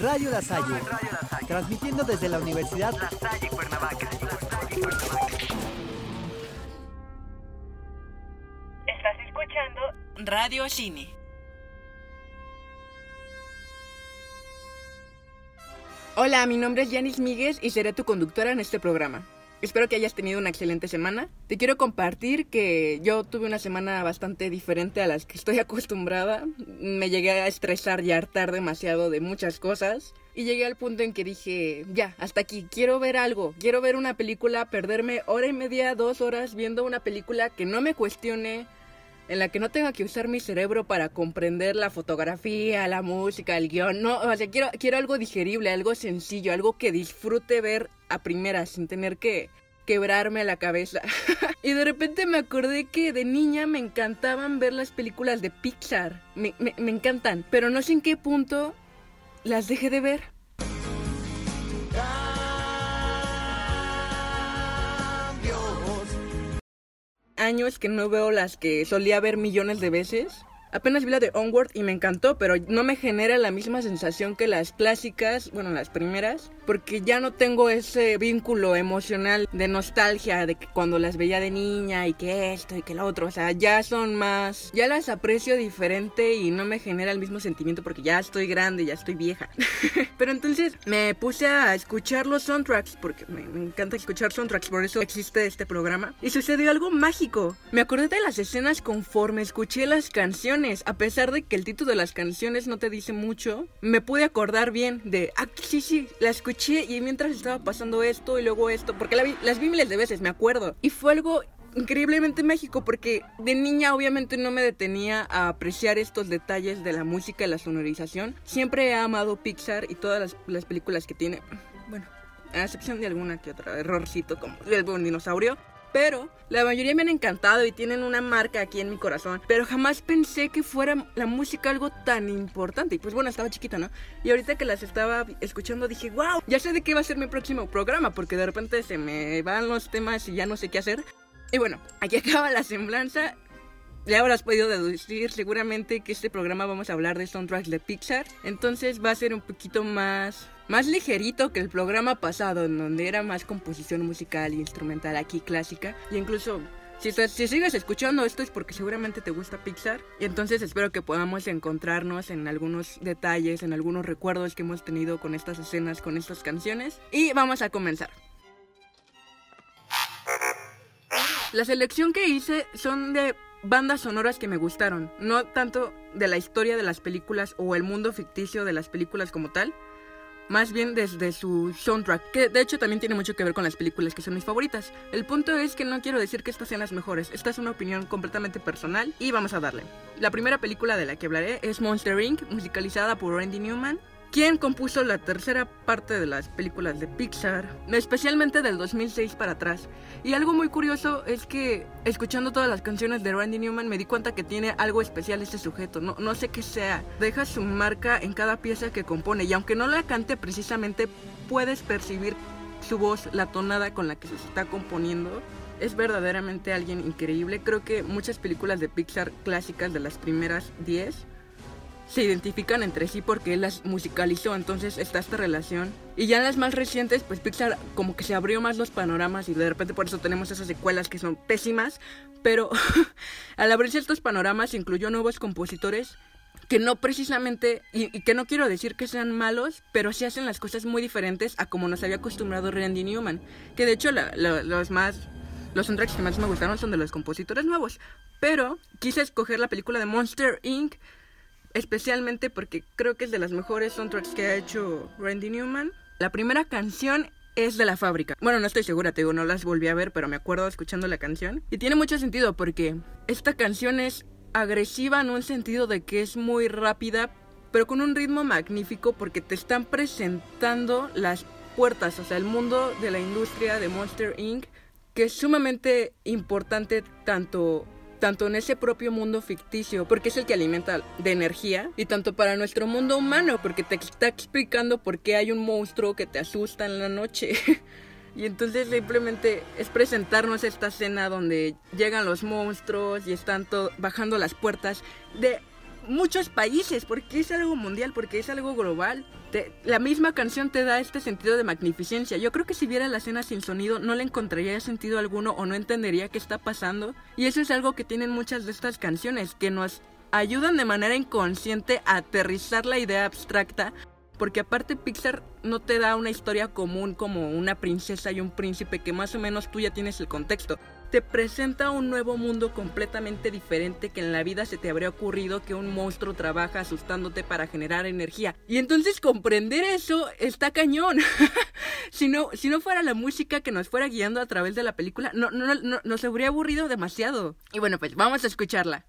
Radio La Salle, transmitiendo desde la Universidad La Salle Cuernavaca. Estás escuchando Radio Cine. Hola, mi nombre es Yanis Míguez y seré tu conductora en este programa. Espero que hayas tenido una excelente semana. Te quiero compartir que yo tuve una semana bastante diferente a las que estoy acostumbrada. Me llegué a estresar y hartar demasiado de muchas cosas. Y llegué al punto en que dije, ya, hasta aquí, quiero ver algo, quiero ver una película, perderme hora y media, dos horas viendo una película que no me cuestione, en la que no tenga que usar mi cerebro para comprender la fotografía, la música, el guion. No, o sea, quiero, quiero algo digerible, algo sencillo, algo que disfrute ver a primera sin tener que quebrarme la cabeza. y de repente me acordé que de niña me encantaban ver las películas de Pixar. Me, me, me encantan. Pero no sé en qué punto las dejé de ver. Años que no veo las que solía ver millones de veces. Apenas vi la de Onward y me encantó, pero no me genera la misma sensación que las clásicas, bueno, las primeras, porque ya no tengo ese vínculo emocional de nostalgia de que cuando las veía de niña y que esto y que lo otro, o sea, ya son más, ya las aprecio diferente y no me genera el mismo sentimiento porque ya estoy grande, ya estoy vieja. pero entonces me puse a escuchar los soundtracks porque me, me encanta escuchar soundtracks, por eso existe este programa y sucedió algo mágico. Me acordé de las escenas conforme escuché las canciones a pesar de que el título de las canciones no te dice mucho, me pude acordar bien de, ah, sí, sí, la escuché y mientras estaba pasando esto y luego esto, porque las vi miles de veces, me acuerdo. Y fue algo increíblemente mágico porque de niña obviamente no me detenía a apreciar estos detalles de la música y la sonorización. Siempre he amado Pixar y todas las, las películas que tiene. Bueno, a excepción de alguna que otra errorcito como el buen dinosaurio. Pero la mayoría me han encantado y tienen una marca aquí en mi corazón. Pero jamás pensé que fuera la música algo tan importante. Y pues bueno, estaba chiquita, ¿no? Y ahorita que las estaba escuchando dije, wow, ya sé de qué va a ser mi próximo programa. Porque de repente se me van los temas y ya no sé qué hacer. Y bueno, aquí acaba la semblanza. Ya habrás podido deducir seguramente que este programa vamos a hablar de soundtracks de Pixar. Entonces va a ser un poquito más más ligerito que el programa pasado, en donde era más composición musical y instrumental, aquí clásica. Y incluso, si, si sigues escuchando esto es porque seguramente te gusta Pixar. Y entonces espero que podamos encontrarnos en algunos detalles, en algunos recuerdos que hemos tenido con estas escenas, con estas canciones. Y vamos a comenzar. La selección que hice son de bandas sonoras que me gustaron, no tanto de la historia de las películas o el mundo ficticio de las películas como tal, más bien desde su soundtrack, que de hecho también tiene mucho que ver con las películas que son mis favoritas. El punto es que no quiero decir que estas sean las mejores, esta es una opinión completamente personal y vamos a darle. La primera película de la que hablaré es Monster Inc., musicalizada por Randy Newman, quien compuso la tercera parte de las películas de Pixar, especialmente del 2006 para atrás. Y algo muy curioso es que escuchando todas las canciones de Randy Newman me di cuenta que tiene algo especial este sujeto, no, no sé qué sea, deja su marca en cada pieza que compone y aunque no la cante precisamente puedes percibir su voz, la tonada con la que se está componiendo. Es verdaderamente alguien increíble. Creo que muchas películas de Pixar clásicas de las primeras 10 se identifican entre sí porque él las musicalizó, entonces está esta relación. Y ya en las más recientes, pues Pixar como que se abrió más los panoramas y de repente por eso tenemos esas secuelas que son pésimas, pero al abrirse estos panoramas incluyó nuevos compositores que no precisamente, y, que no quiero decir que sean malos, pero sí hacen las cosas muy diferentes a como nos había acostumbrado Randy Newman, que de hecho los más... Los soundtracks que más me gustaron son de los compositores nuevos, pero quise escoger la película de Monster Inc., especialmente porque creo que es de las mejores soundtracks que ha hecho Randy Newman. La primera canción es de la fábrica. Bueno, no estoy segura, te digo, no las volví a ver, pero me acuerdo escuchando la canción. Y tiene mucho sentido porque esta canción es agresiva en un sentido de que es muy rápida, pero con un ritmo magnífico porque te están presentando las puertas, o sea, el mundo de la industria de Monster Inc., que es sumamente importante tanto tanto en ese propio mundo ficticio, porque es el que alimenta de energía, y tanto para nuestro mundo humano, porque te está explicando por qué hay un monstruo que te asusta en la noche. y entonces simplemente es presentarnos esta escena donde llegan los monstruos y están bajando las puertas de muchos países, porque es algo mundial, porque es algo global. la misma canción te da este sentido de magnificencia. Yo creo que si viera la escena sin sonido no le encontraría sentido alguno o no entendería qué está pasando. Y eso es algo que tienen muchas de estas canciones, que nos ayudan de manera inconsciente a aterrizar la idea abstracta porque aparte Pixar no te da una historia común como una princesa y un príncipe que más o menos tú ya tienes el contexto. Te presenta un nuevo mundo completamente diferente que en la vida se te habría ocurrido que un monstruo trabaja asustándote para generar energía. Y entonces comprender eso está cañón. si, no, si no fuera la música que nos fuera guiando a través de la película, no, no, no, nos habría aburrido demasiado. Y bueno, pues vamos a escucharla.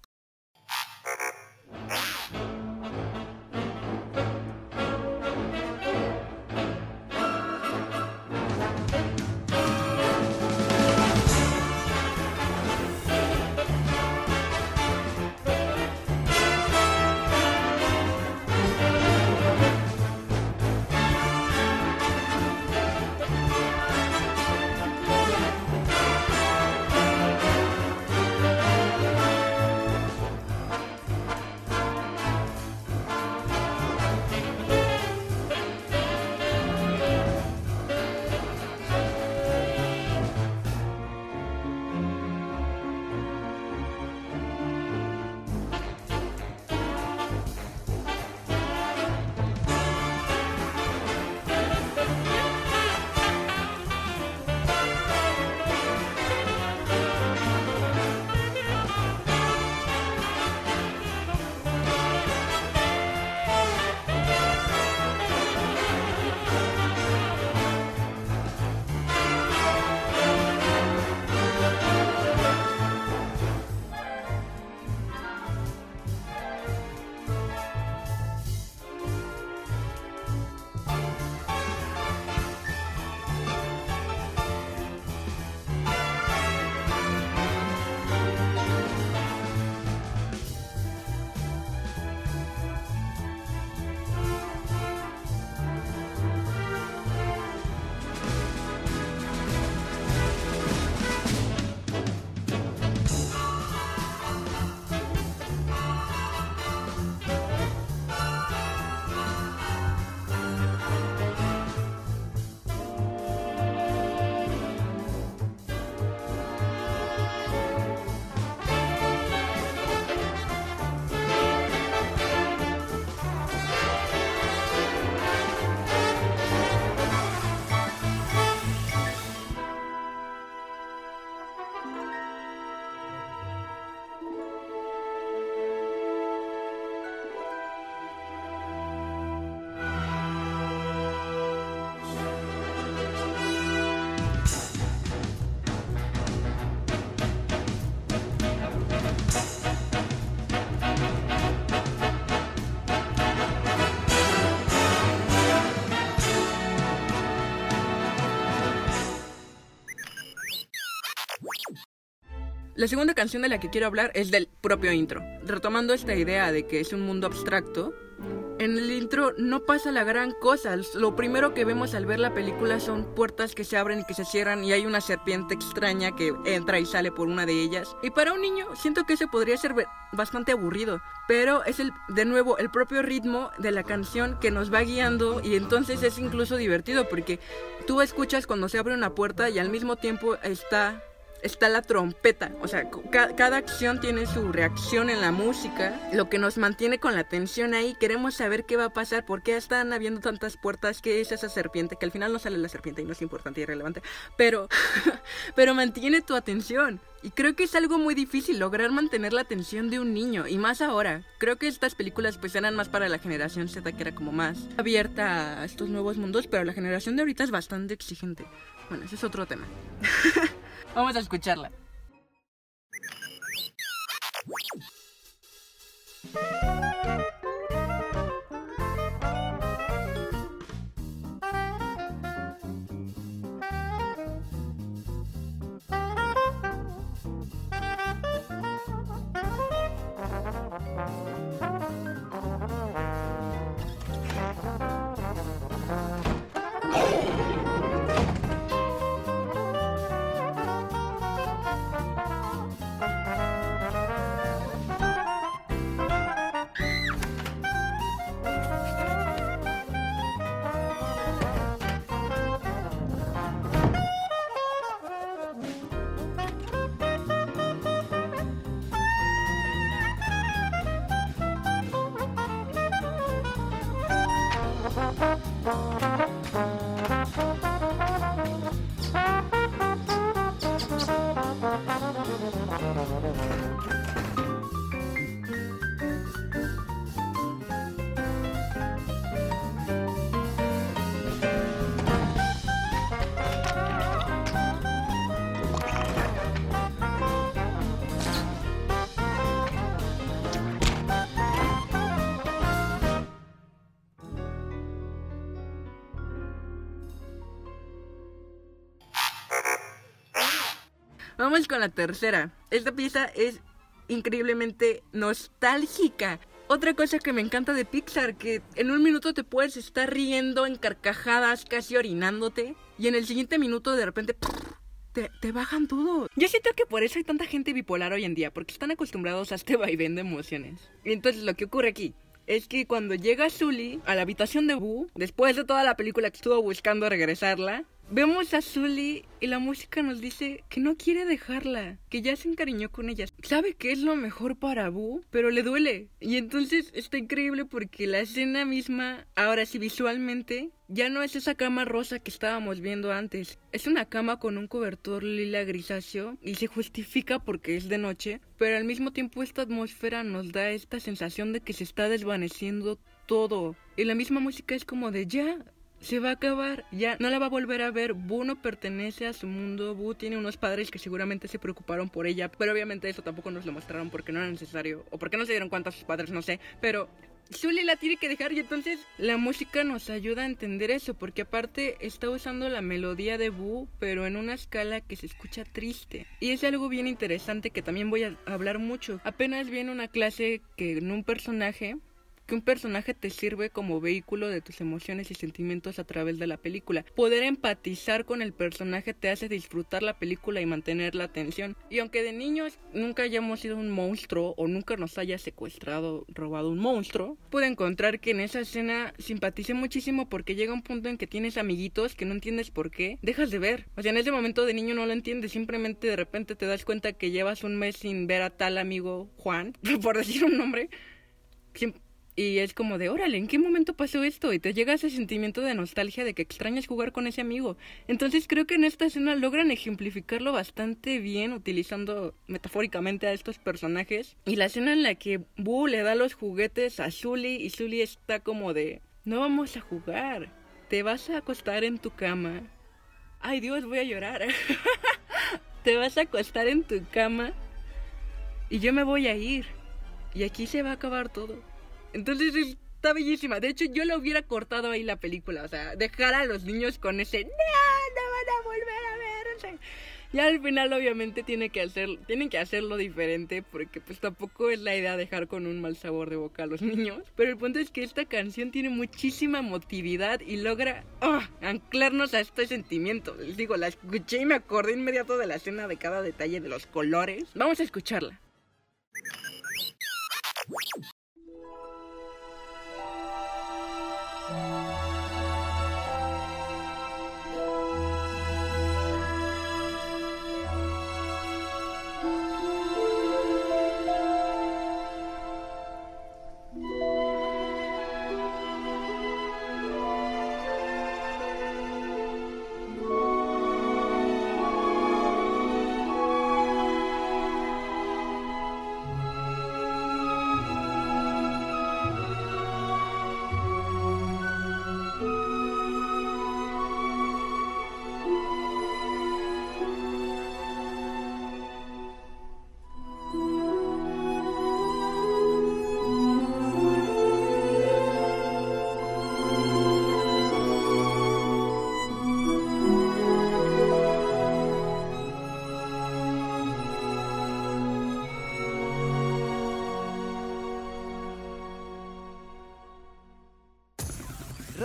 La segunda canción de la que quiero hablar es del propio intro. Retomando esta idea de que es un mundo abstracto, en el intro no pasa la gran cosa. Lo primero que vemos al ver la película son puertas que se abren y que se cierran y hay una serpiente extraña que entra y sale por una de ellas. Y para un niño siento que ese podría ser bastante aburrido, pero es el de nuevo el propio ritmo de la canción que nos va guiando y entonces es incluso divertido porque tú escuchas cuando se abre una puerta y al mismo tiempo está está la trompeta. O sea, cada acción tiene su reacción en la música, lo que nos mantiene con la atención ahí. Queremos saber qué va a pasar, por qué están habiendo tantas puertas, qué es esa serpiente, que al final no sale la serpiente y no es importante y relevante, pero, pero mantiene tu atención. Y creo que es algo muy difícil lograr mantener la atención de un niño, y más ahora. Creo que estas películas pues eran más para la generación Z, que era como más abierta a estos nuevos mundos, pero la generación de ahorita es bastante exigente. Bueno, ese es otro tema. Vamos a escucharla. Vamos con la tercera. Esta pieza es increíblemente nostálgica. Otra cosa que me encanta de Pixar, que en un minuto te puedes estar riendo en carcajadas, casi orinándote, y en el siguiente minuto de repente te, te, bajan todo. Yo siento que por eso hay tanta gente bipolar hoy en día, porque están acostumbrados a este vaivén de emociones. Y entonces lo que ocurre aquí es que cuando llega Sully a la habitación de Boo, después de toda la película que estuvo buscando regresarla, Vemos a Sully y la música nos dice que no quiere dejarla, que ya se encariñó con ella. Sabe que es lo mejor para Boo, pero le duele. Y entonces está increíble porque la escena misma, ahora sí visualmente, ya no es esa cama rosa que estábamos viendo antes. Es una cama con un cobertor lila grisáceo y se justifica porque es de noche, pero al mismo tiempo esta atmósfera nos da esta sensación de que se está desvaneciendo todo. Y la misma música es como de ya, se va a acabar, ya no la va a volver a ver. Boo no pertenece a su mundo. Boo tiene unos padres que seguramente se preocuparon por ella, pero obviamente eso tampoco nos lo mostraron porque no era necesario o porque no se dieron cuenta sus padres, no sé. Pero Sully la tiene que dejar y entonces la música nos ayuda a entender eso porque aparte está usando la melodía de Boo pero en una escala que se escucha triste y es algo bien interesante que también voy a hablar mucho apenas viene una clase que en un personaje que un personaje te sirve como vehículo de tus emociones y sentimientos a través de la película. Poder empatizar con el personaje te hace disfrutar la película y mantener la atención. Y aunque de niños nunca hayamos sido un monstruo o nunca nos haya secuestrado, robado un monstruo, puedo encontrar que en esa escena simpaticé muchísimo porque llega un punto en que tienes amiguitos que no entiendes por qué, dejas de ver. O sea, en ese momento de niño no lo entiendes, simplemente de repente te das cuenta que llevas un mes sin ver a tal amigo Juan, por decir un nombre. Y es como de, órale, ¿en qué momento pasó esto? Y te llega ese sentimiento de nostalgia de que extrañas jugar con ese amigo. Entonces creo que en esta escena logran ejemplificarlo bastante bien utilizando metafóricamente a estos personajes. Y la escena en la que Boo le da los juguetes a Sully y Sully está como de, no vamos a jugar, te vas a acostar en tu cama. Ay Dios, voy a llorar. te vas a acostar en tu cama y yo me voy a ir. Y aquí se va a acabar todo. Entonces está bellísima. De hecho, yo la hubiera cortado ahí la película. O sea, dejar a los niños con ese no, no van a volver a ver. Y al final obviamente tiene que hacer, tienen que hacerlo diferente porque pues tampoco es la idea dejar con un mal sabor de boca a los niños. Pero el punto es que esta canción tiene muchísima emotividad y logra ah, anclarnos a este sentimiento. Les digo, la escuché y me acordé inmediato de la escena de cada detalle de los colores. Vamos a escucharla. Bye.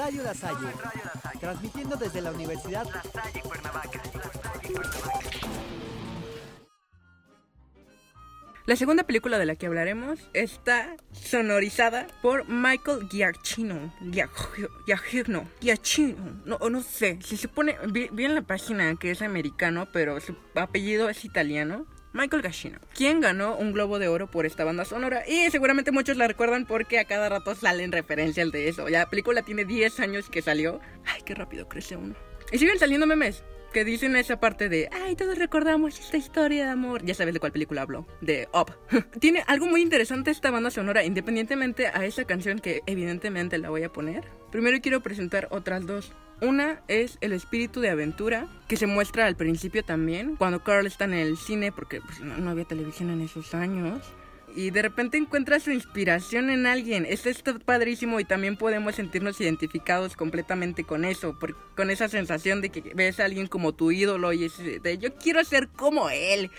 Radio La Salle, transmitiendo desde la Universidad La Salle Cuernavaca. La segunda película de la que hablaremos está sonorizada por Michael Giacchino. Giacchino. Giacchino. No, no sé. Si se pone. Vi, en la página que es americano, pero su apellido es italiano. Michael Giacchino, quien ganó un Globo de Oro por esta banda sonora y seguramente muchos la recuerdan porque a cada rato salen referencias de eso. La película tiene 10 años que salió. Ay, qué rápido crece uno. Y siguen saliendo memes que dicen esa parte de, ay, todos recordamos esta historia de amor. Ya sabes de cuál película hablo, de Up. Tiene algo muy interesante esta banda sonora, independientemente a esa canción que evidentemente la voy a poner. Primero quiero presentar otras dos. Una es el espíritu de aventura, que se muestra al principio también, cuando Carl está en el cine, porque pues, no, había televisión en esos años. Y de repente encuentra su inspiración en alguien. Esto está padrísimo y también podemos sentirnos identificados completamente con eso, con esa sensación de que ves a alguien como tu ídolo y es de yo quiero ser como él.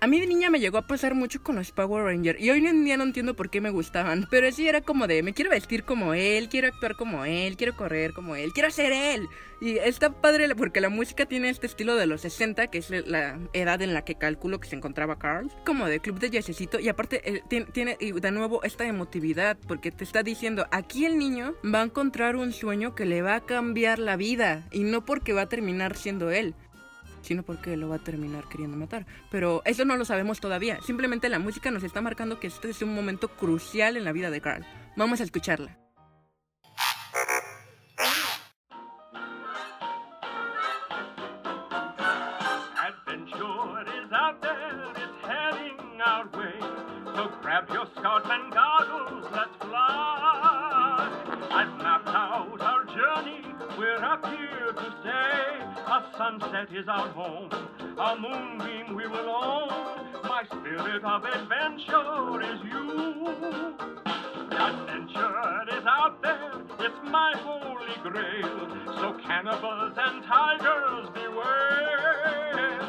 A mí de niña me llegó a pasar mucho con los Power Rangers y hoy en día no entiendo por qué me gustaban, pero sí era como de me quiero vestir como él, quiero actuar como él, quiero correr como él, quiero ser él. Y está padre porque la música tiene este estilo de los 60, que es la edad en la que calculo que se encontraba Carl, como de club de jazzcito y aparte eh, tiene, de nuevo esta emotividad porque te está diciendo, aquí el niño va a encontrar un sueño que le va a cambiar la vida y no porque va a terminar siendo él sino porque lo va a terminar queriendo matar. Pero eso no lo sabemos todavía. Simplemente la música nos está marcando que este es un momento crucial en la vida de Carl. Vamos a escucharla. grab we're up here to stay. A sunset is our home, a moonbeam we will own. My spirit of adventure is you. Adventure is out there, it's my holy grail. So cannibals and tigers beware.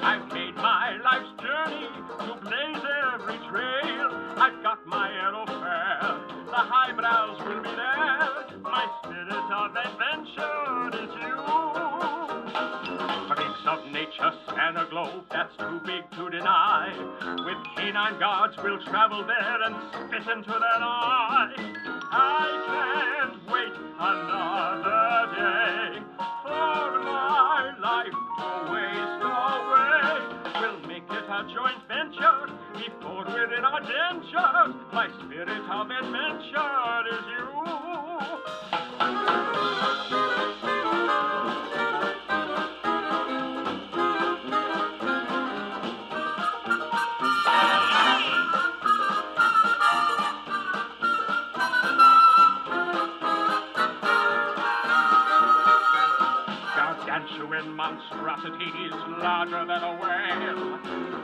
I've made my life's journey to blaze every trail. I've got my arrow fair, the highbrows will be there. My spirit of adventure is you of nature span a globe that's too big to deny. With canine guards, we'll travel there and spit into their eye. I can't wait another day for my life to waste away how joint venture. we fought within our dentures. My spirit of adventure is you. Monstrosities larger than a whale.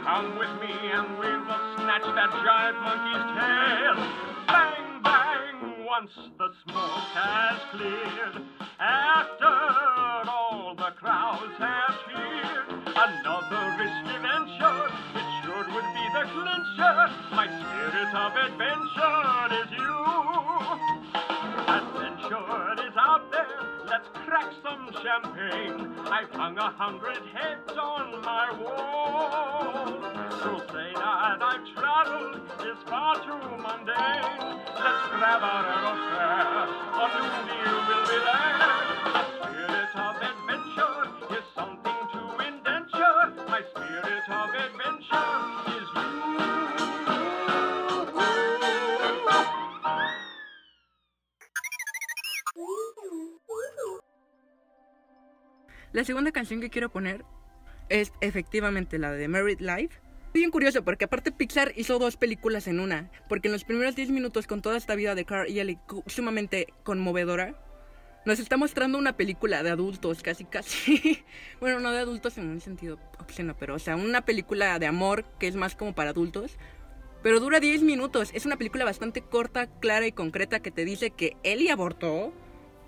Come with me and we will snatch that giant monkey's tail. Bang, bang, once the smoke has cleared. After all the crowds have cheered. Another risky venture, it sure would be the clincher. My spirit of adventure champagne. I've hung a hundred heads on my wall. So say that I've traveled is far too mundane. Let's grab our aerosphere, a new deal will be there. La segunda canción que quiero poner es efectivamente la de Married Life. Bien curioso porque aparte Pixar hizo dos películas en una, porque en los primeros 10 minutos con toda esta vida de Carl y Ellie sumamente conmovedora, nos está mostrando una película de adultos, casi casi. bueno, no de adultos en un sentido obsceno, pero o sea, una película de amor que es más como para adultos. Pero dura 10 minutos. Es una película bastante corta, clara y concreta que te dice que Ellie abortó,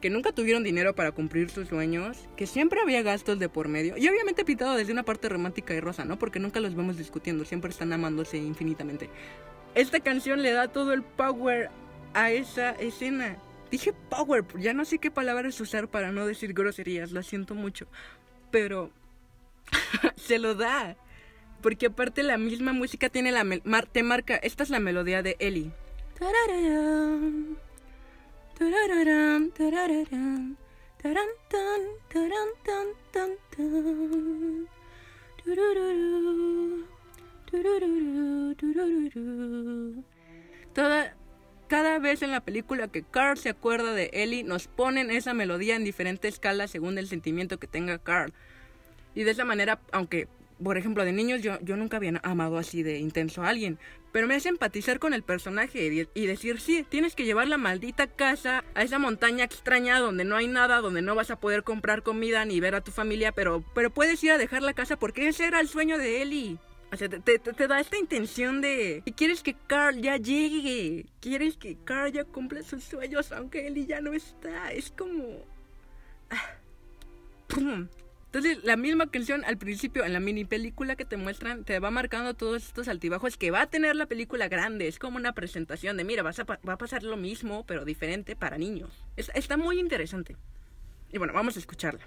que nunca tuvieron dinero para cumplir sus sueños, que siempre había gastos de por medio, y obviamente pintado desde una parte romántica y rosa, ¿no? Porque nunca los vemos discutiendo, siempre están amándose infinitamente. Esta canción le da todo el power a esa escena. Dije power, ya no sé qué palabras usar para no decir groserías, lo siento mucho, pero se lo da. Porque aparte la misma música tiene la te marca, esta es la melodía de Ellie. Toda, cada vez en la película que Carl se acuerda de Ellie, nos ponen esa melodía en diferentes escalas según el sentimiento que tenga Carl. Y de esa manera, aunque, por ejemplo, de niños yo, yo nunca había amado así de intenso a alguien, pero me hace empatizar con el personaje y, y decir, sí, tienes que llevar la maldita casa a esa montaña extraña donde no hay nada, donde no vas a poder comprar comida ni ver a tu familia, pero, pero puedes ir a dejar la casa porque ese era el sueño de Ellie. O sea, te, da esta intención de que quieres que Carl ya llegue, quieres que Carl ya cumpla sus sueños aunque Ellie ya no está. Es como... ah. Entonces, la misma canción al principio en la mini película que te muestran te va marcando todos estos altibajos que va a tener la película grande. Es como una presentación de, mira, va a pasar lo mismo, pero diferente para niños. Es- está muy interesante. Y bueno, vamos a escucharla.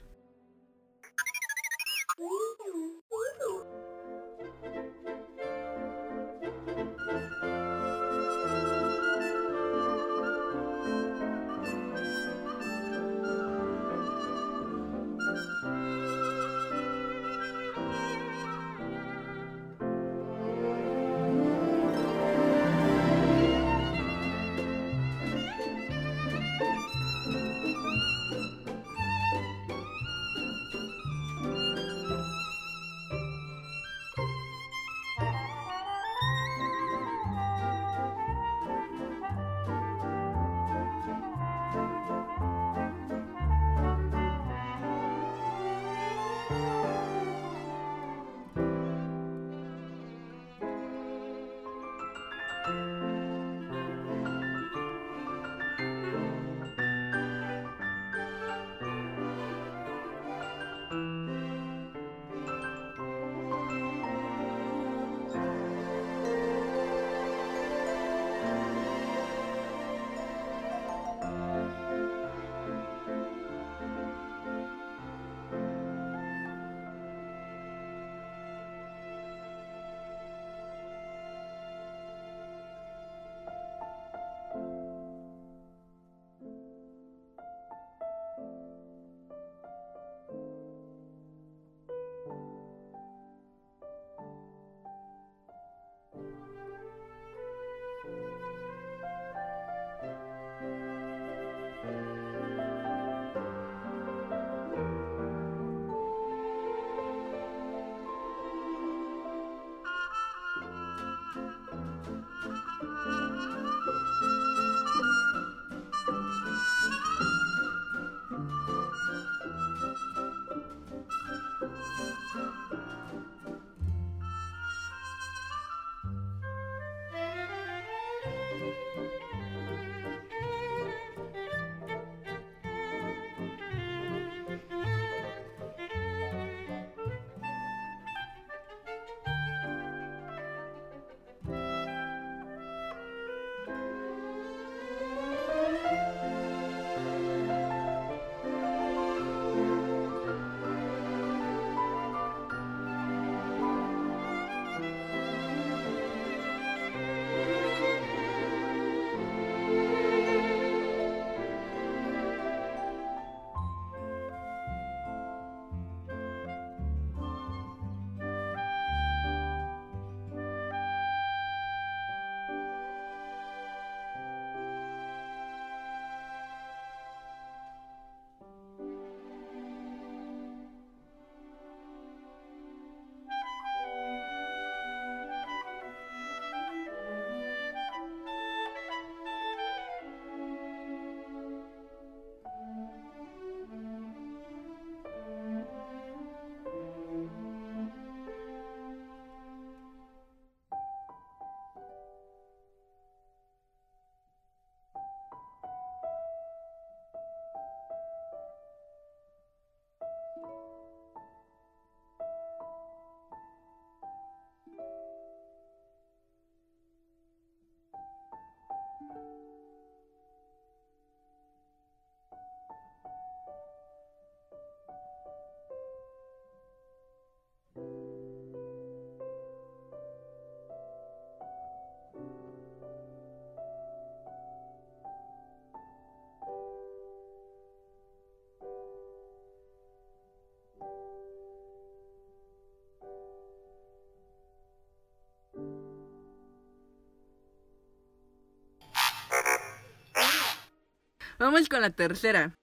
Vamos con la tercera.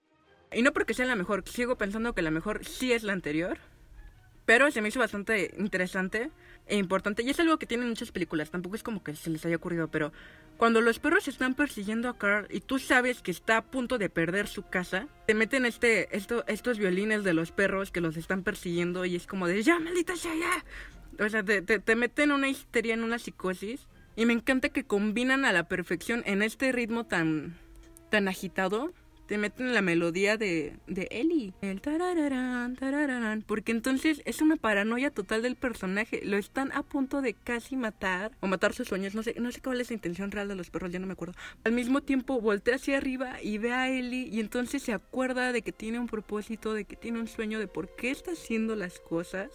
Y no porque sea la mejor, sigo pensando que la mejor sí es la anterior. Pero se me hizo bastante interesante e importante. Y es algo que tienen muchas películas. Tampoco es como que se les haya ocurrido. Pero cuando los perros están persiguiendo a Carl y tú sabes que está a punto de perder su casa, te meten este, esto, estos violines de los perros que los están persiguiendo. Y es como de ya, maldita sea, ya. O sea, te, te, te meten una histeria, en una psicosis. Y me encanta que combinan a la perfección en este ritmo tan, tan agitado te meten la melodía de, de Ellie. El tarararán, tarararán. Porque entonces es una paranoia total del personaje. Lo están a punto de casi matar. O matar sus sueños. No sé, no sé cuál es la intención real de los perros, ya no me acuerdo. Al mismo tiempo voltea hacia arriba y ve a Ellie. Y entonces se acuerda de que tiene un propósito, de que tiene un sueño, de por qué está haciendo las cosas.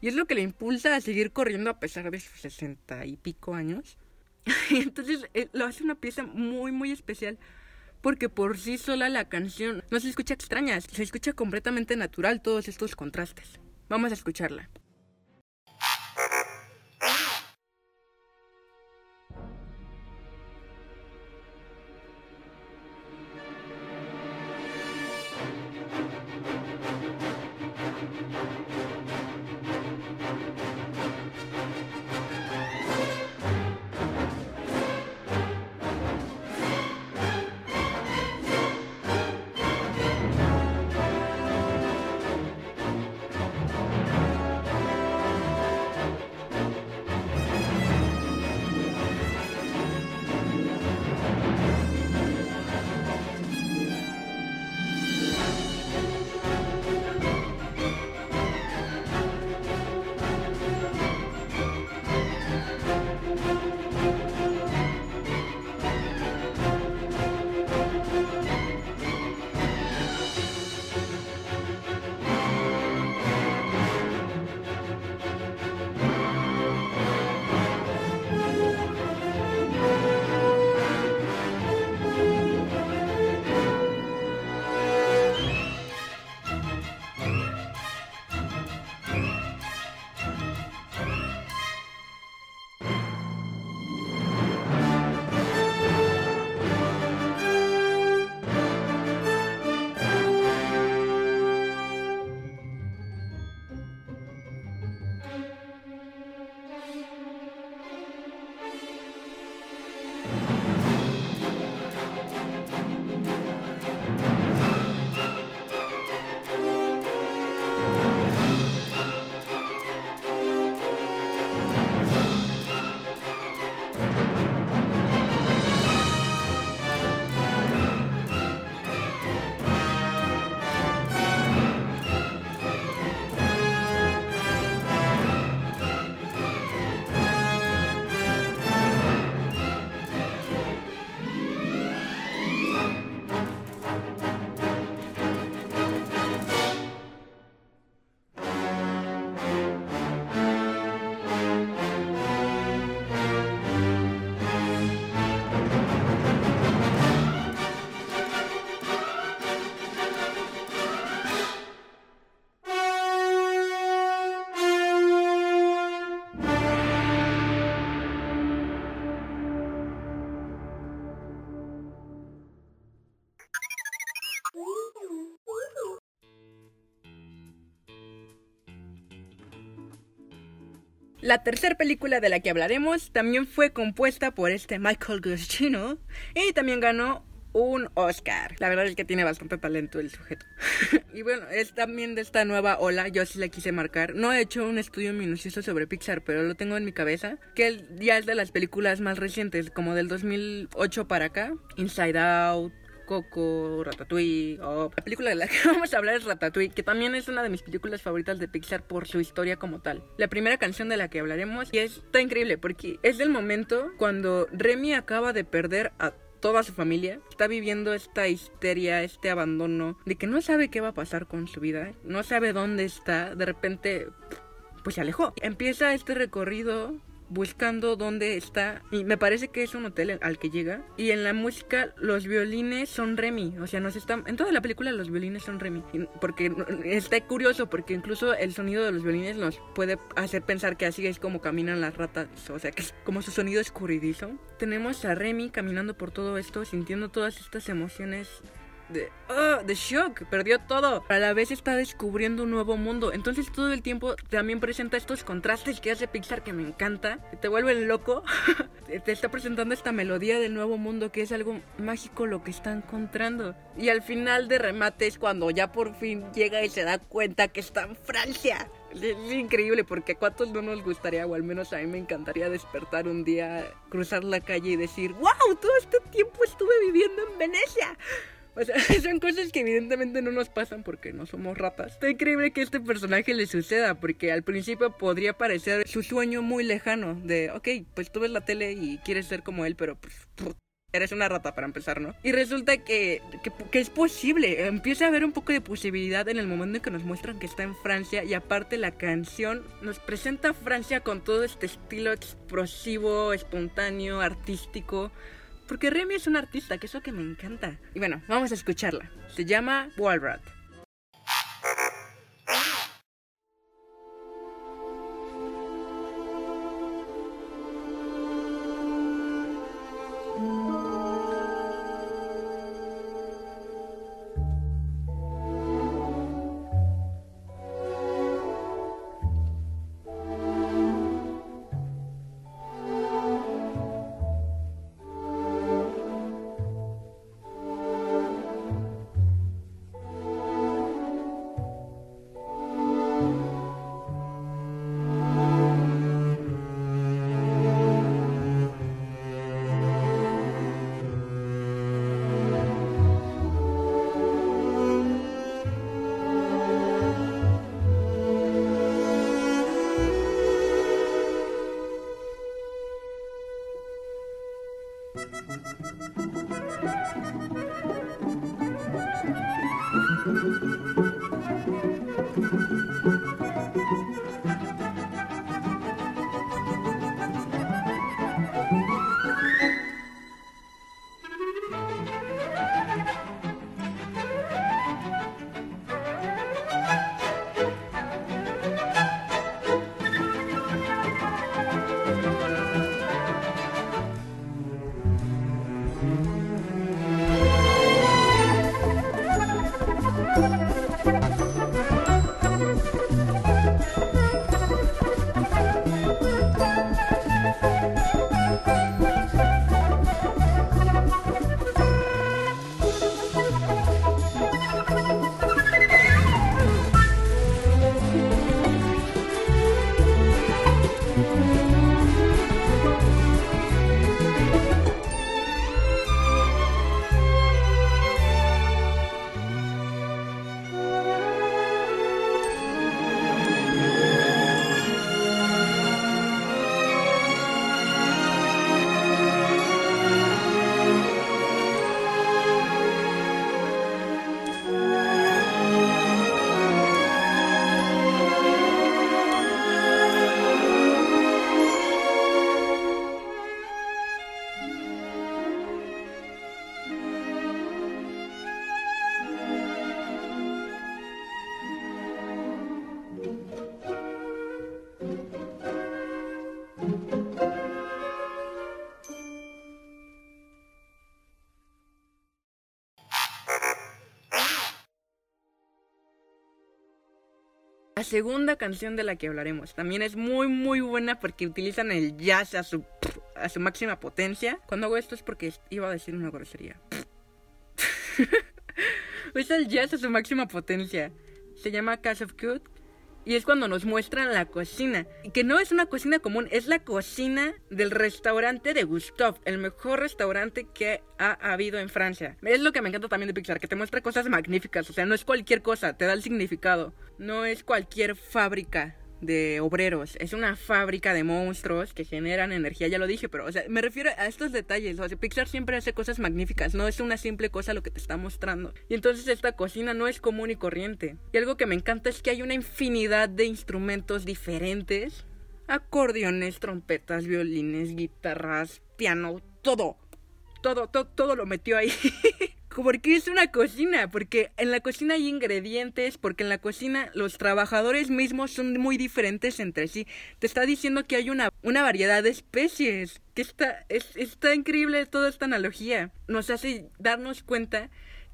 Y es lo que le impulsa a seguir corriendo a pesar de sus sesenta y pico años. y entonces eh, lo hace una pieza muy, muy especial porque por sí sola la canción no se escucha extraña, se escucha completamente natural todos estos contrastes. Vamos a escucharla. La tercera película de la que hablaremos también fue compuesta por este Michael Giacchino y también ganó un Oscar. La verdad es que tiene bastante talento el sujeto. y bueno, es también de esta nueva ola, yo sí la quise marcar. No he hecho un estudio minucioso sobre Pixar, pero lo tengo en mi cabeza, que ya es de las películas más recientes, como del 2008 para acá. Inside Out, Coco, Ratatouille, o la película de la que vamos a hablar es Ratatouille, que también es una de mis películas favoritas de Pixar por su historia como tal. La primera canción de la que hablaremos y está increíble porque es del momento cuando Remy acaba de perder a toda su familia está viviendo esta histeria, este abandono, de que no sabe qué va a pasar con su vida, no sabe dónde está, de repente pues se alejó. Empieza este recorrido buscando dónde está. Y me parece que es un hotel al que llega. Y en la música los violines son Remy. O sea, nos están... En toda la película los violines son Remy. Porque está curioso porque incluso el sonido de los violines nos puede hacer pensar que así es como caminan las ratas. O sea, que es como su sonido escurridizo. Tenemos a Remy caminando por todo esto, sintiendo todas estas emociones de, oh, de shock, perdió todo. A la vez está descubriendo un nuevo mundo. Entonces todo el tiempo también presenta estos contrastes que hace Pixar que me encanta. Te vuelven loco. te está presentando esta melodía del nuevo mundo que es algo mágico lo que está encontrando. Y al final de remate es cuando ya por fin llega y se da cuenta que está en Francia. Es increíble porque a cuántos no nos gustaría, o al menos a mí me encantaría despertar un día, cruzar la calle y decir, wow, todo este tiempo estuve viviendo en Venecia. O sea, son cosas que evidentemente no nos pasan porque no somos ratas. Está increíble que este personaje le suceda porque al principio podría parecer su sueño muy lejano de, ok, pues tú ves la tele y quieres ser como él, pero pues eres una rata para empezar, ¿no? Y resulta que, que, es posible, empieza a haber un poco de posibilidad en el momento en que nos muestran que está en Francia y aparte la canción nos presenta a Francia con todo este estilo explosivo, espontáneo, artístico. Porque Remy es un artista, que es lo que me encanta. Y bueno, vamos a escucharla. Se llama Wallrat. Segunda canción de la que hablaremos también es muy muy buena porque utilizan el jazz a su, a su máxima potencia. Cuando hago esto es porque iba a decir una grosería. Usa el jazz a su máxima potencia. Se llama Cash of Good y es cuando nos muestran la cocina. Y que no es una cocina común, es la cocina del restaurante de Gustav, el mejor restaurante que ha habido en Francia. Es lo que me encanta también de Pixar, que te muestra cosas magníficas. O sea, no es cualquier cosa, te da el significado. No es cualquier fábrica de obreros. Es una fábrica de monstruos que generan energía, ya lo dije, pero o sea, me refiero a estos detalles. O sea, Pixar siempre hace cosas magníficas, no es una simple cosa lo que te está mostrando. Y entonces esta cocina no es común y corriente. Y algo que me encanta es que hay una infinidad de instrumentos diferentes acordeones, trompetas, violines, guitarras, piano, todo. Todo, todo, todo lo metió ahí. porque es una cocina, porque en la cocina hay ingredientes, porque en la cocina los trabajadores mismos son muy diferentes entre sí. Te está diciendo que hay una, una variedad de especies, que está, es, está increíble toda esta analogía. Nos hace darnos cuenta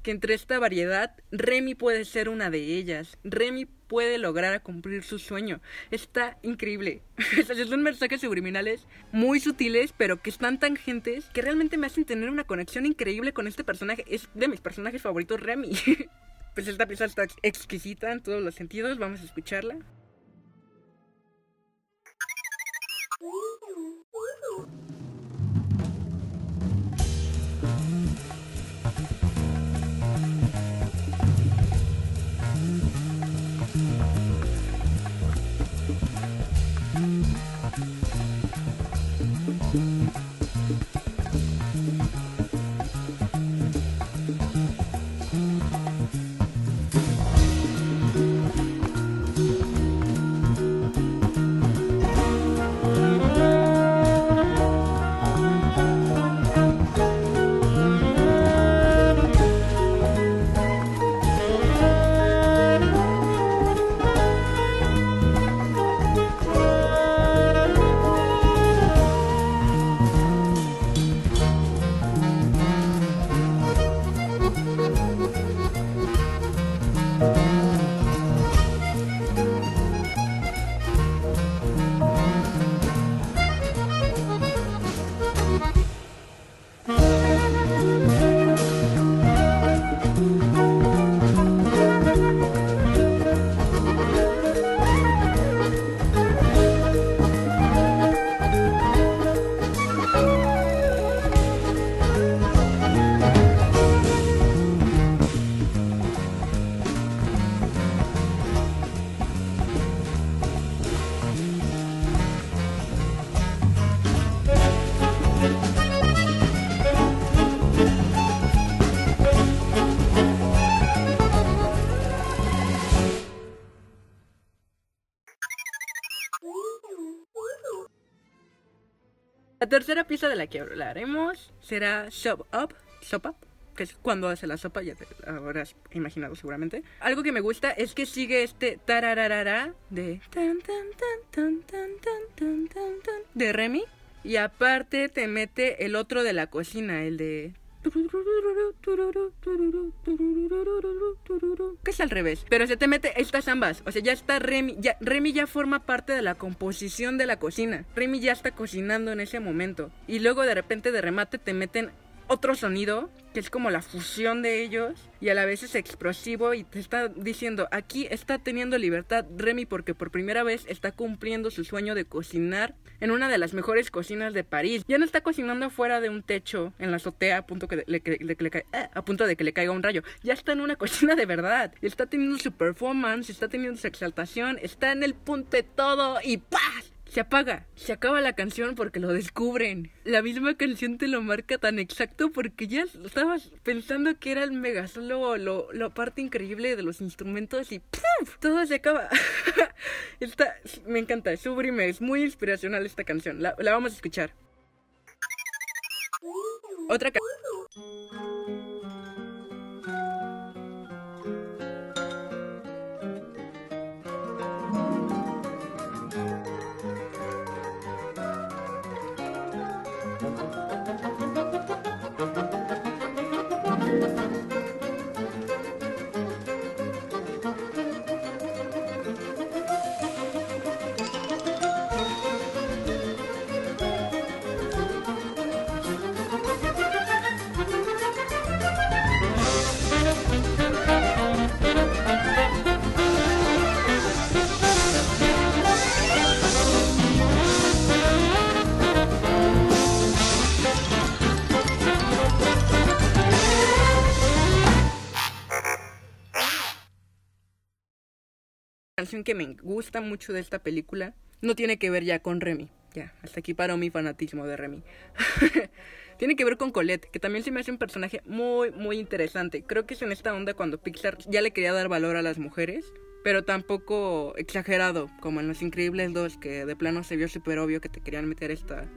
que entre esta variedad, Remy puede ser una de ellas. Remy puede lograr cumplir su sueño. Está increíble. Son mensajes subliminales muy sutiles, pero que están tangentes, que realmente me hacen tener una conexión increíble con este personaje. Es de mis personajes favoritos, Remy. pues esta pieza está exquisita en todos los sentidos. Vamos a escucharla. Mm-hmm. Tercera pieza de la que hablaremos será Shop Up, Shop Up, que es cuando hace la sopa, ya te habrás imaginado seguramente. Algo que me gusta es que sigue este tarararara de tan tan tan tan tan tan tan tan de Remy y aparte te mete el otro de la cocina, el de que es al revés, pero se te mete estas ambas, o sea, ya está Remy, ya, Remy ya forma parte de la composición de la cocina, Remy ya está cocinando en ese momento, y luego de repente de remate te meten otro sonido que es como la fusión de ellos y a la vez es explosivo y te está diciendo aquí está teniendo libertad Remy porque por primera vez está cumpliendo su sueño de cocinar en una de las mejores cocinas de París. Ya no está cocinando fuera de un techo en la azotea a punto, que le, eh, a punto de que le caiga un rayo. Ya está en una cocina de verdad. Está teniendo su performance, está teniendo su exaltación, está en el punto de todo y ¡paz! Se apaga, se acaba la canción porque lo descubren. La misma canción te lo marca tan exacto porque ya estabas pensando que era el mega solo, lo, la parte increíble de los instrumentos y ¡puf! todo se acaba. Está, me encanta, es sublime, es muy inspiracional esta canción. La, la vamos a escuchar. Otra canción. Que me gusta mucho de esta película no tiene que ver ya con Remy. Ya, hasta aquí paró mi fanatismo de Remy. tiene que ver con Colette, que también se me hace un personaje muy, muy interesante. Creo que es en esta onda cuando Pixar ya le quería dar valor a las mujeres. pero tampoco exagerado, como en Los Increíbles 2, que de plano se vio súper obvio que te querían meter esta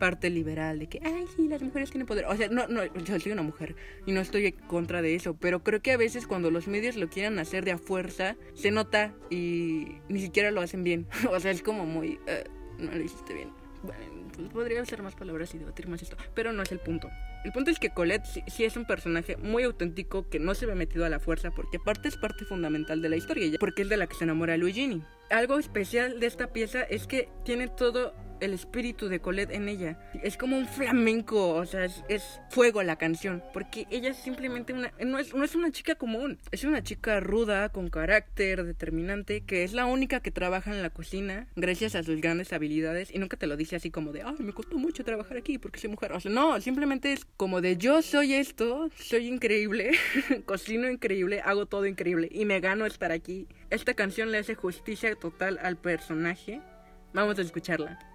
parte liberal de que, ay, sí, las mujeres tienen poder. O sea, no, no, yo soy una mujer y no estoy en contra de eso, pero creo que a veces cuando los medios lo quieren hacer de a fuerza, se nota y ni siquiera lo hacen bien. o sea, es como muy, eh, no lo hiciste bien. Bueno, pues podría usar más palabras y debatir más esto, pero no es el punto. El punto es que Colette sí, es un personaje muy auténtico que no se ve metido a la fuerza porque aparte es parte fundamental de la historia, porque es de la que se enamora Luigini. Algo especial de esta pieza es que tiene todo el espíritu de Colette en ella. Es como un flamenco, o sea, es, fuego la canción, porque ella es simplemente una, no es, no es una chica común, es una chica ruda, con carácter, determinante, que es la única que trabaja en la cocina gracias a sus grandes habilidades y nunca te lo dice así como de, ay, me costó mucho trabajar aquí porque soy mujer. O sea, no, simplemente es como de, yo soy esto, soy increíble, cocino increíble, hago todo increíble y me gano estar aquí. Esta canción le hace justicia total al personaje. Vamos a escucharla.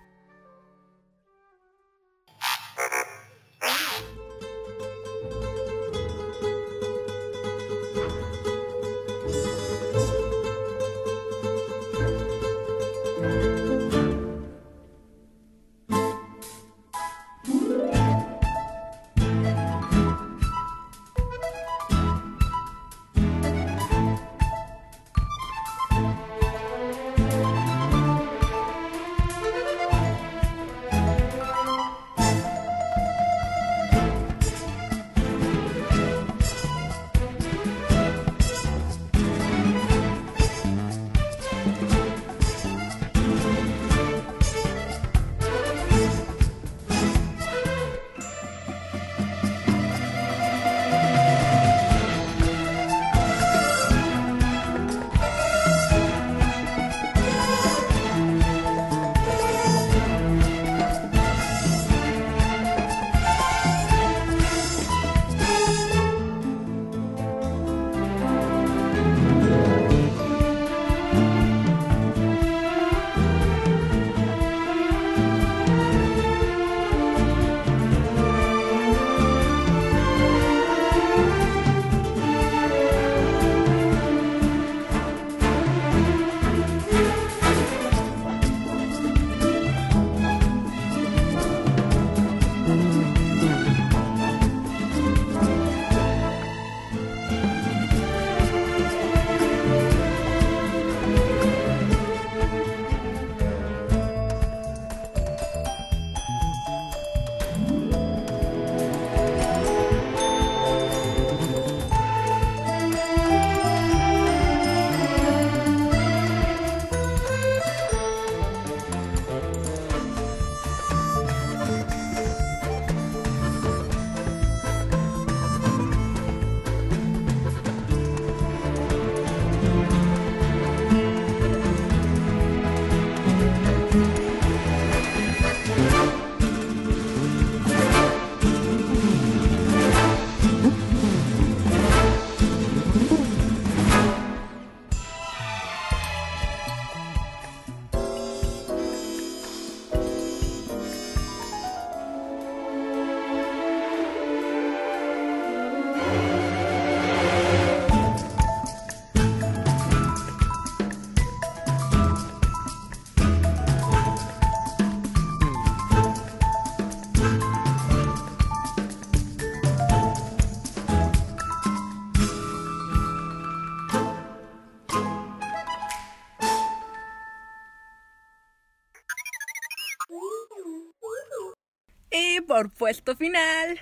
Por puesto final.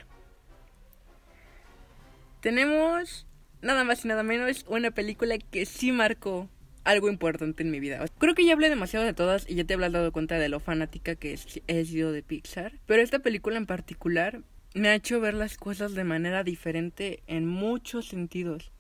Tenemos nada más y nada menos una película que sí marcó algo importante en mi vida. Creo que ya hablé demasiado de todas y ya te habrás dado cuenta de lo fanática que he sido de Pixar. Pero esta película en particular me ha hecho ver las cosas de manera diferente en muchos sentidos.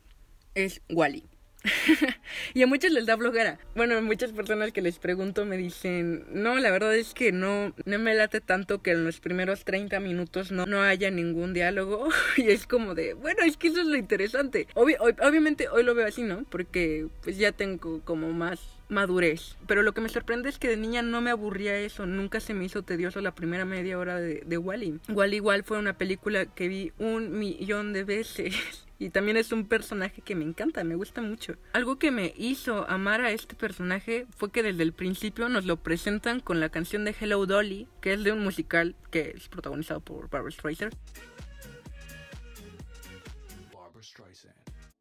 Es Wally. y a muchos les da flojera. Bueno, muchas personas que les pregunto me dicen, no, la verdad es que no, no me late tanto que en los primeros 30 minutos no, no haya ningún diálogo. y es como de, bueno, es que eso es lo interesante. obviamente hoy lo veo así, ¿no? Porque pues ya tengo como más madurez. Pero lo que me sorprende es que de niña no me aburría eso, nunca se me hizo tedioso la primera media hora de, de Wally. Wally igual fue una película que vi un millón de veces. Y también es un personaje que me encanta, me gusta mucho. Algo que me hizo amar a este personaje fue que desde el principio nos lo presentan con la canción de Hello Dolly, que es de un musical que es protagonizado por Barbara Streisand.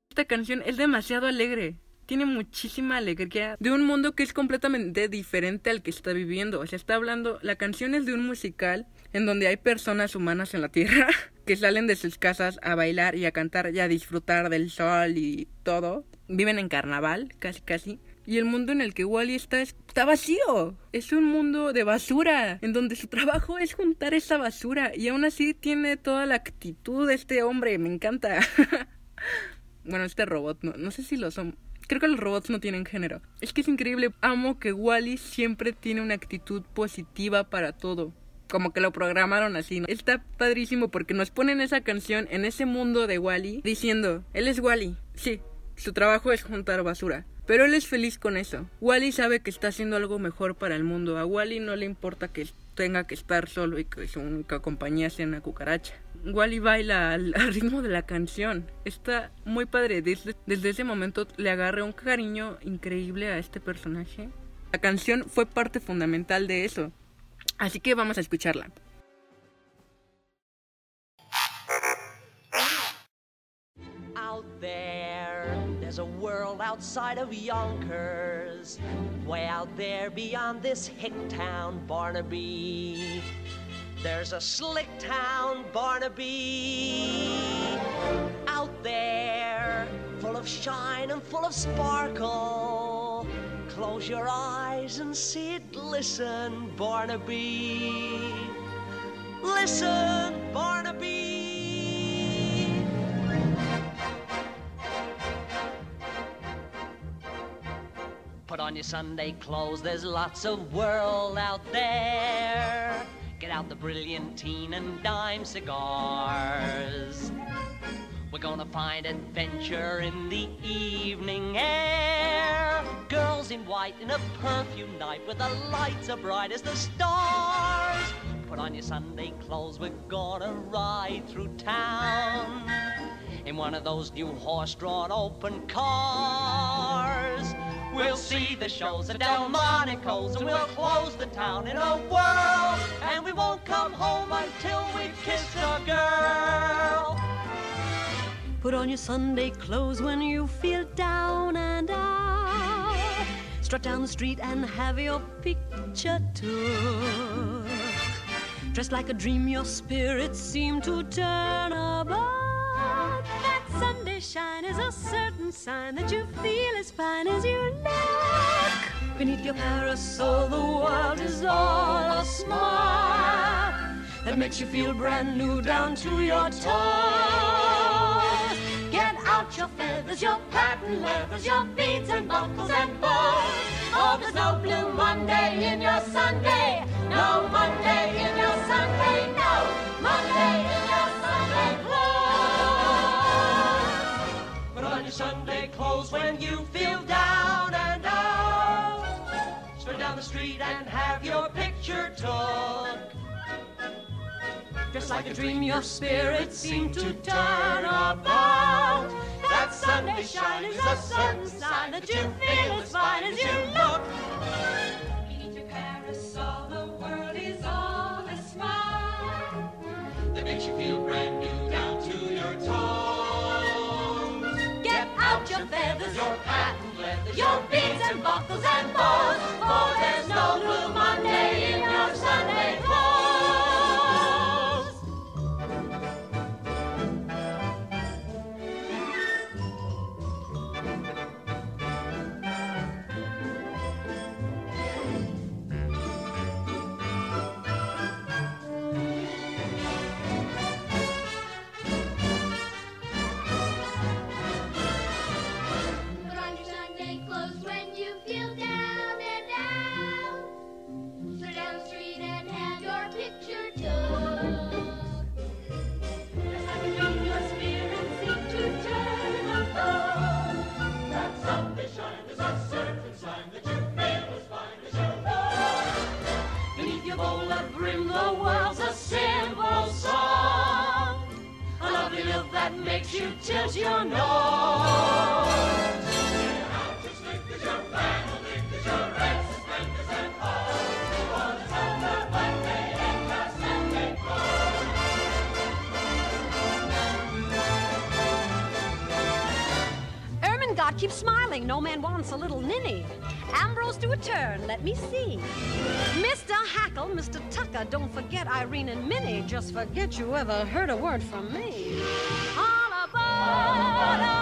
Esta canción es demasiado alegre, tiene muchísima alegría de un mundo que es completamente diferente al que está viviendo. O sea, está hablando, la canción es de un musical en donde hay personas humanas en la Tierra que salen de sus casas a bailar y a cantar y a disfrutar del sol y todo. Viven en carnaval, casi casi. Y el mundo en el que Wally está está vacío. Es un mundo de basura, en donde su trabajo es juntar esa basura. Y aún así tiene toda la actitud de este hombre, me encanta. bueno, este robot, no, no sé si lo son. Creo que los robots no tienen género. Es que es increíble. Amo que Wally siempre tiene una actitud positiva para todo como que lo programaron así. ¿no? Está padrísimo porque nos ponen esa canción en ese mundo de Wally diciendo, él es Wally, sí, su trabajo es juntar basura. Pero él es feliz con eso. Wally sabe que está haciendo algo mejor para el mundo. A Wally no le importa que tenga que estar solo y que su única compañía sea una cucaracha. Wally baila al, ritmo de la canción. Está muy padre. Desde, desde ese momento le agarré un cariño increíble a este personaje. La canción fue parte fundamental de eso. Así que vamos a escucharla. Out there, there's a world outside of Yonkers. Way out there beyond this hick town, Barnaby. There's a slick town, Barnaby. Out there, full of shine and full of sparkle. Close your eyes and see it glisten, Barnaby. Listen, Barnaby. Put on your Sunday clothes, there's lots of world out there. Get out the brilliantine and dime cigars. We're gonna find adventure in the evening air. Girls in white in a perfume night with the lights are bright as the stars. Put on your Sunday clothes, we're gonna ride through town in one of those new horse-drawn open cars. We'll see the shows at Delmonico's and we'll close the town in a whirl. And we won't come home until we've kissed a girl. Put on your Sunday clothes when you feel down and out. Strut down the street and have your picture took. Dressed like a dream, your spirits seem to turn about. That Sunday shine is a certain sign that you feel as fine as you look. Beneath your parasol, the world is all a smile that makes you feel brand new down to your toes. Get out your feathers, your patent leathers, your beads and buckles and bows. Oh, there's no blue Monday in your Sunday, no Monday in your Sunday, no Monday in your Sunday clothes when you feel down and out. Straight down the street and have your picture took. Just like a dream, your spirits seem to turn about. That Sunday shine is a certain sign that you feel as fine as you look. Beneath your parasol, the world is all a smile that makes you feel brand new out your feathers, your patent leather, your beads and buckles and bows. For there's no blue Monday turn. Let me see. Mr. Hackle, Mr. Tucker, don't forget Irene and Minnie. Just forget you ever heard a word from me. All aboard,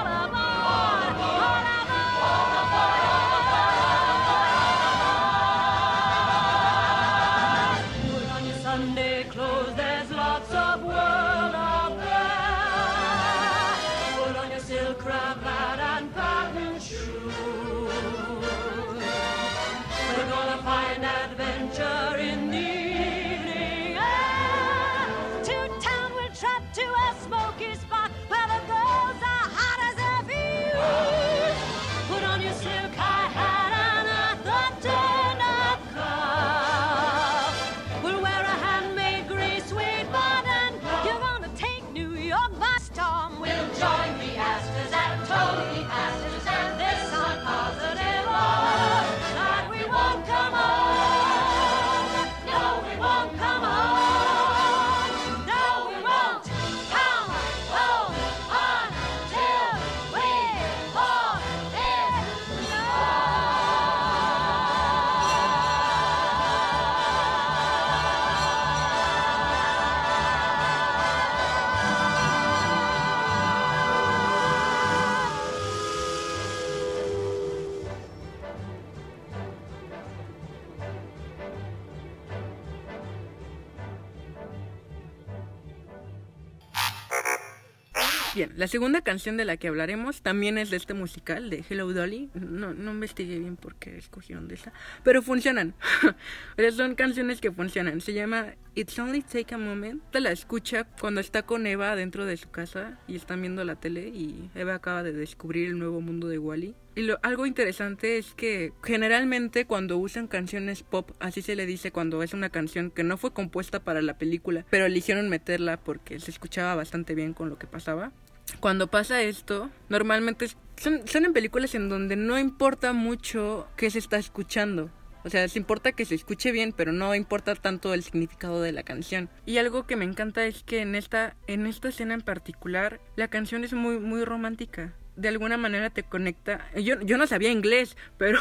la segunda canción de la que hablaremos también es de este musical de Hello Dolly. No, no investigué bien por qué escogieron de esa, pero funcionan. son canciones que funcionan. Se llama It's Only Take a Moment. Te la escucha cuando está con Eva dentro de su casa y están viendo la tele y Eva acaba de descubrir el nuevo mundo de Wally. Y lo, algo interesante es que generalmente cuando usan canciones pop, así se le dice cuando es una canción que no fue compuesta para la película, pero eligieron meterla porque se escuchaba bastante bien con lo que pasaba. Cuando pasa esto, normalmente son, son en películas en donde no importa mucho qué se está escuchando. O sea, se importa que se escuche bien, pero no importa tanto el significado de la canción. Y algo que me encanta es que en esta, en esta escena en particular, la canción es muy, muy romántica. De alguna manera te conecta. Yo, yo no sabía inglés, pero,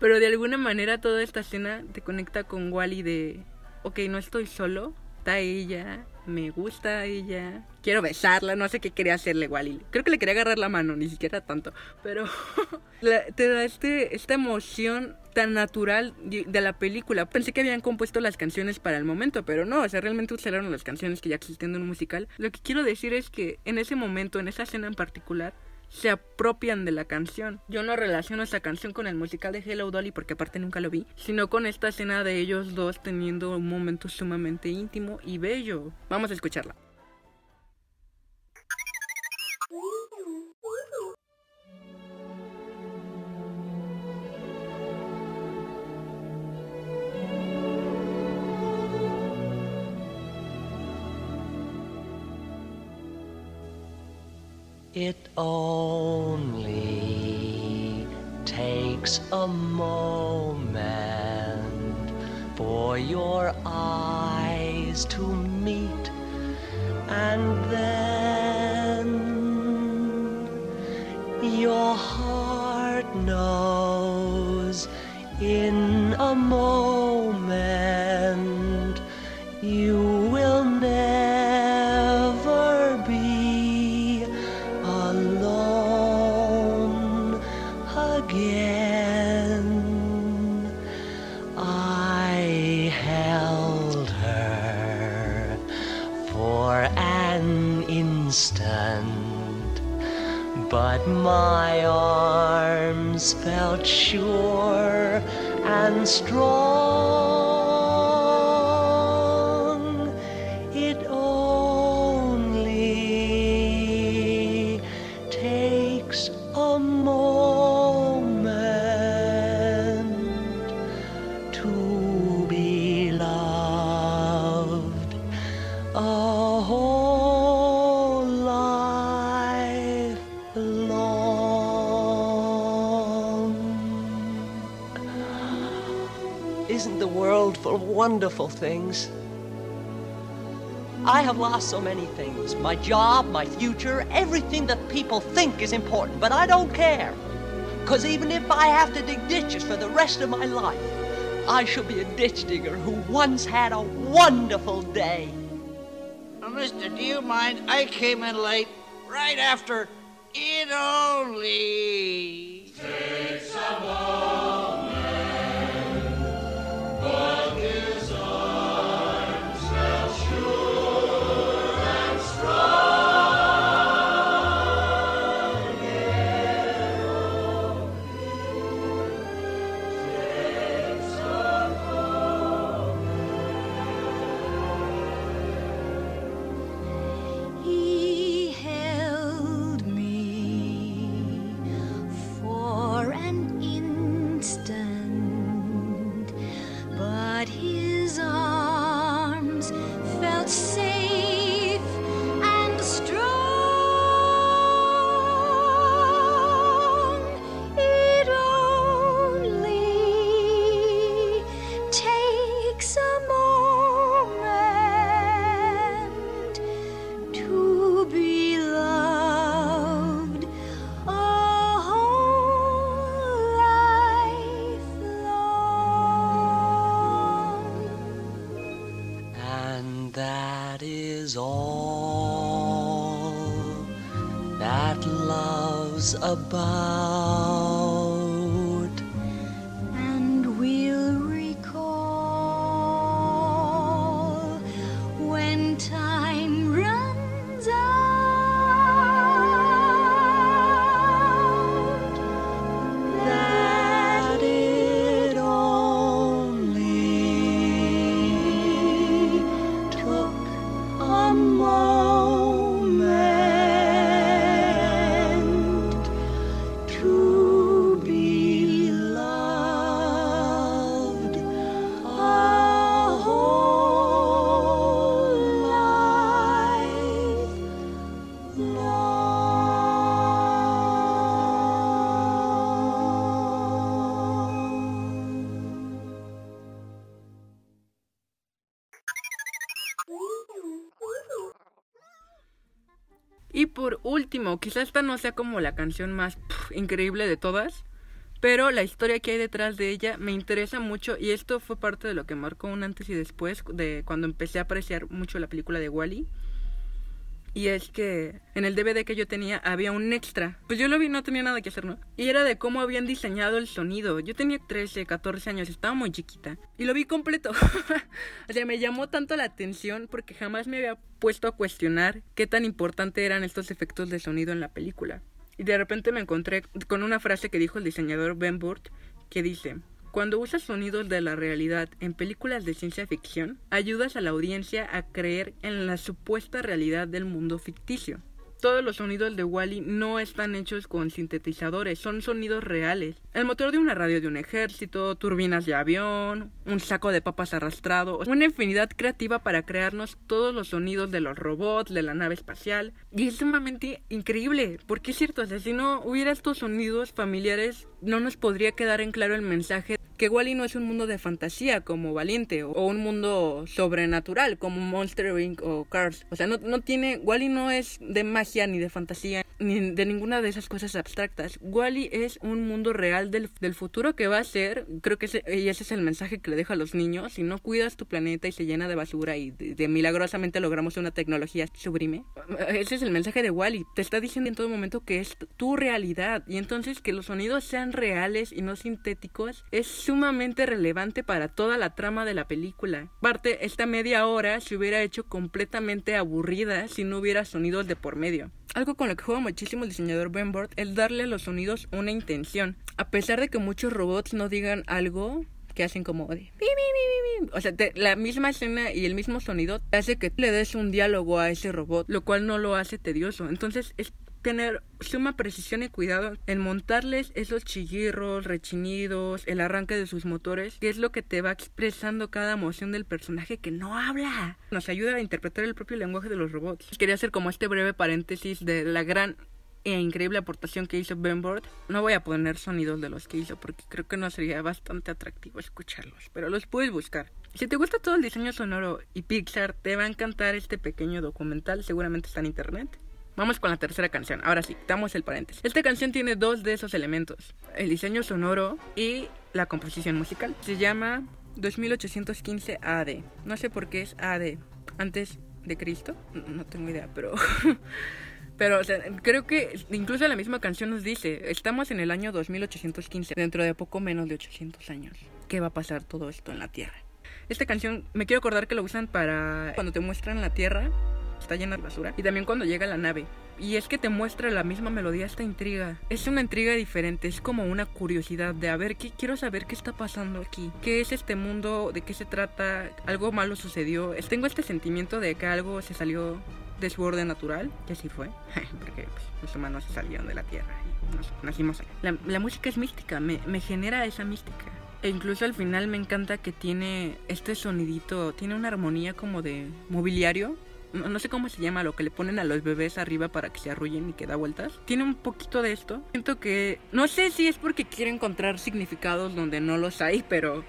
pero de alguna manera toda esta escena te conecta con Wally de, ok, no estoy solo, está ella, me gusta ella, quiero besarla, no sé qué quería hacerle Wally. Creo que le quería agarrar la mano, ni siquiera tanto, pero te da este, esta emoción tan natural de de la película. Pensé que habían compuesto las canciones para el momento, pero no, o sea, realmente usaron las canciones que ya existen en un musical. Lo que quiero decir es que en ese momento, en esa escena en particular, se apropian de la canción. Yo no relaciono esta canción con el musical de Hello Dolly porque aparte nunca lo vi, sino con esta escena de ellos dos teniendo un momento sumamente íntimo y bello. Vamos a escucharla. It only takes a moment for your eyes to meet, and then your heart knows in a moment my arms felt sure and strong. Wonderful things? I have lost so many things my job, my future, everything that people think is important, but I don't care. Because even if I have to dig ditches for the rest of my life, I shall be a ditch digger who once had a wonderful day. Oh, mister, do you mind? I came in late, right after it only. He por último, quizá esta no sea como la canción más increíble de todas, pero la historia que hay detrás de ella me interesa mucho y esto fue parte de lo que marcó un antes y después de cuando empecé a apreciar mucho la película de Wally. Y es que en el DVD que yo tenía había un extra. Pues yo lo vi, no tenía nada que hacer, ¿no? Y era de cómo habían diseñado el sonido. Yo tenía 13, 14 años, estaba muy chiquita. Y lo vi completo. o sea, me llamó tanto la atención porque jamás me había puesto a cuestionar qué tan importante eran estos efectos de sonido en la película. Y de repente me encontré con una frase que dijo el diseñador Ben Burt que dice, cuando usas sonidos de la realidad en películas de ciencia ficción, ayudas a la audiencia a creer en la supuesta realidad del mundo ficticio. Todos los sonidos de Wally no están hechos con sintetizadores, son sonidos reales. El motor de una radio de un ejército, turbinas de avión, un saco de papas arrastrado, una infinidad creativa para crearnos todos los sonidos de los robots, de la nave espacial. Y es sumamente increíble, porque es cierto, o sea, si no hubiera estos sonidos familiares, no nos podría quedar en claro el mensaje que Wally no es un mundo de fantasía como Valiente o un mundo sobrenatural como Monster Inc. o Cars. O sea, no, no tiene, Wally no es de magia ni de fantasía ni de ninguna de esas cosas abstractas. Wally es un mundo real del, del futuro que va a ser, creo que ese, y ese es el mensaje que le dejo a los niños, si no cuidas tu planeta y se llena de basura y de, de milagrosamente logramos una tecnología sublime, ese es el mensaje de Wally. Te está diciendo en todo momento que es tu realidad y entonces que los sonidos sean reales y no sintéticos es sumamente relevante para toda la trama de la película. Aparte, esta media hora se hubiera hecho completamente aburrida si no hubiera sonidos de por medio. Algo con lo que juega muchísimo el diseñador Ben Burt es darle a los sonidos una intención. A pesar de que muchos robots no digan algo, que hacen como. O sea, la misma escena y el mismo sonido hace que le des un diálogo a ese robot, lo cual no lo hace tedioso. Entonces es tener suma precisión y cuidado en montarles esos chillirros, rechinidos, el arranque de sus motores, que es lo que te va expresando cada emoción del personaje que no habla. Nos ayuda a interpretar el propio lenguaje de los robots. Quería hacer como este breve paréntesis de la gran e increíble aportación que hizo Ben Board. No voy a poner sonidos de los que hizo porque creo que no sería bastante atractivo escucharlos, pero los puedes buscar. Si te gusta todo el diseño sonoro y Pixar, te va a encantar este pequeño documental, seguramente está en internet. Vamos con la tercera canción. Ahora sí, damos el paréntesis. Esta canción tiene dos de esos elementos: el diseño sonoro y la composición musical. Se llama 2815 AD. No sé por qué es AD. Antes de Cristo. No tengo idea, pero. Pero o sea, creo que incluso la misma canción nos dice, estamos en el año 2815, dentro de poco menos de 800 años. ¿Qué va a pasar todo esto en la Tierra? Esta canción me quiero acordar que lo usan para cuando te muestran la Tierra, está llena de basura, y también cuando llega la nave. Y es que te muestra la misma melodía, esta intriga. Es una intriga diferente, es como una curiosidad de a ver, ¿qué, quiero saber qué está pasando aquí. ¿Qué es este mundo? ¿De qué se trata? ¿Algo malo sucedió? Tengo este sentimiento de que algo se salió de su orden natural, que así fue, porque pues, los humanos salieron de la Tierra y nos- nacimos aquí. La, la música es mística, me, me genera esa mística. E incluso al final me encanta que tiene este sonidito, tiene una armonía como de mobiliario. No, sé cómo se llama lo que le ponen a los bebés arriba para que se arrullen y que da vueltas. Tiene un poquito de esto. Siento que... No sé si es porque quiere encontrar significados donde no los hay, pero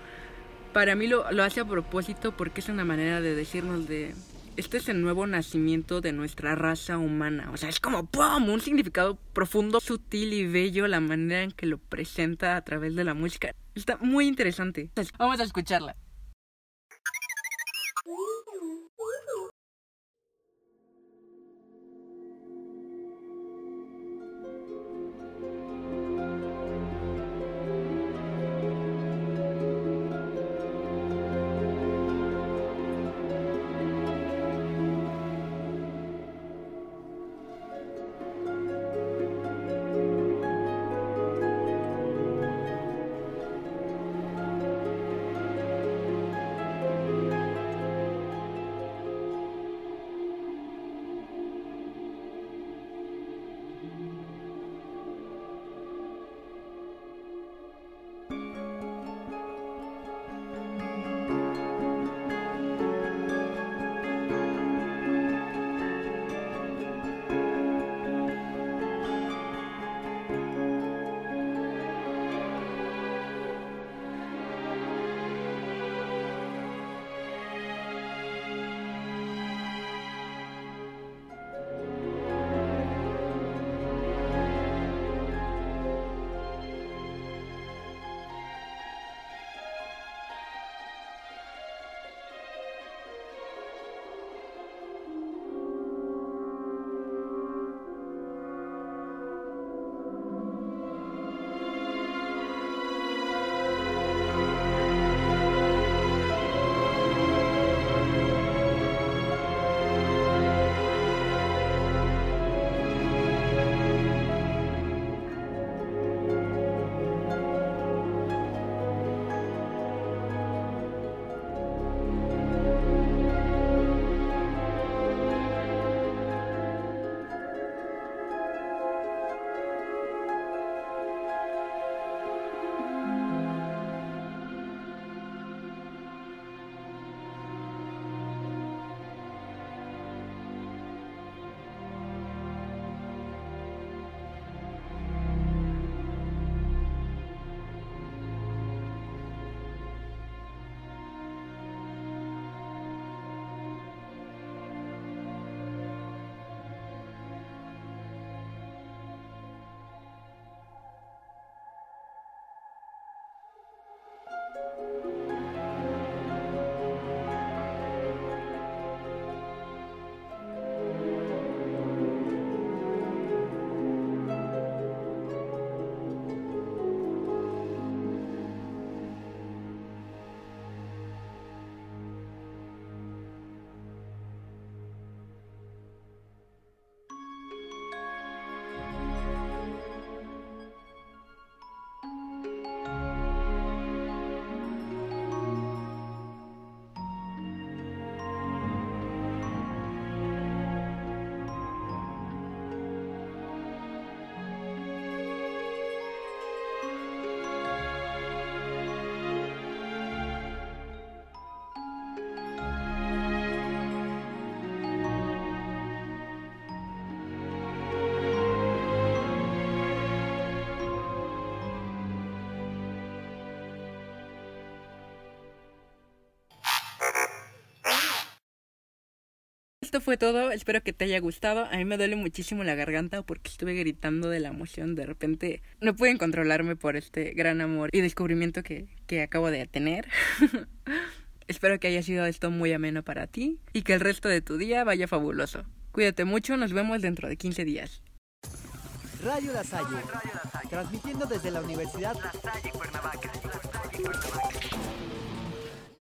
para mí lo, lo hace a propósito porque es una manera de decirnos de... Este es el nuevo nacimiento de nuestra raza humana. O sea, es como ¡pum! Un significado profundo, sutil y bello la manera en que lo presenta a través de la música. Está muy interesante. Vamos a escucharla. Esto fue todo. Espero que te haya gustado. A mí me duele muchísimo la garganta porque estuve gritando de la emoción. De repente no pude controlarme por este gran amor y descubrimiento que, que acabo de tener. Espero que haya sido esto muy ameno para ti y que el resto de tu día vaya fabuloso. Cuídate mucho, nos vemos dentro de 15 días. Radio La Salle, transmitiendo desde la Universidad La Salle Cuernavaca.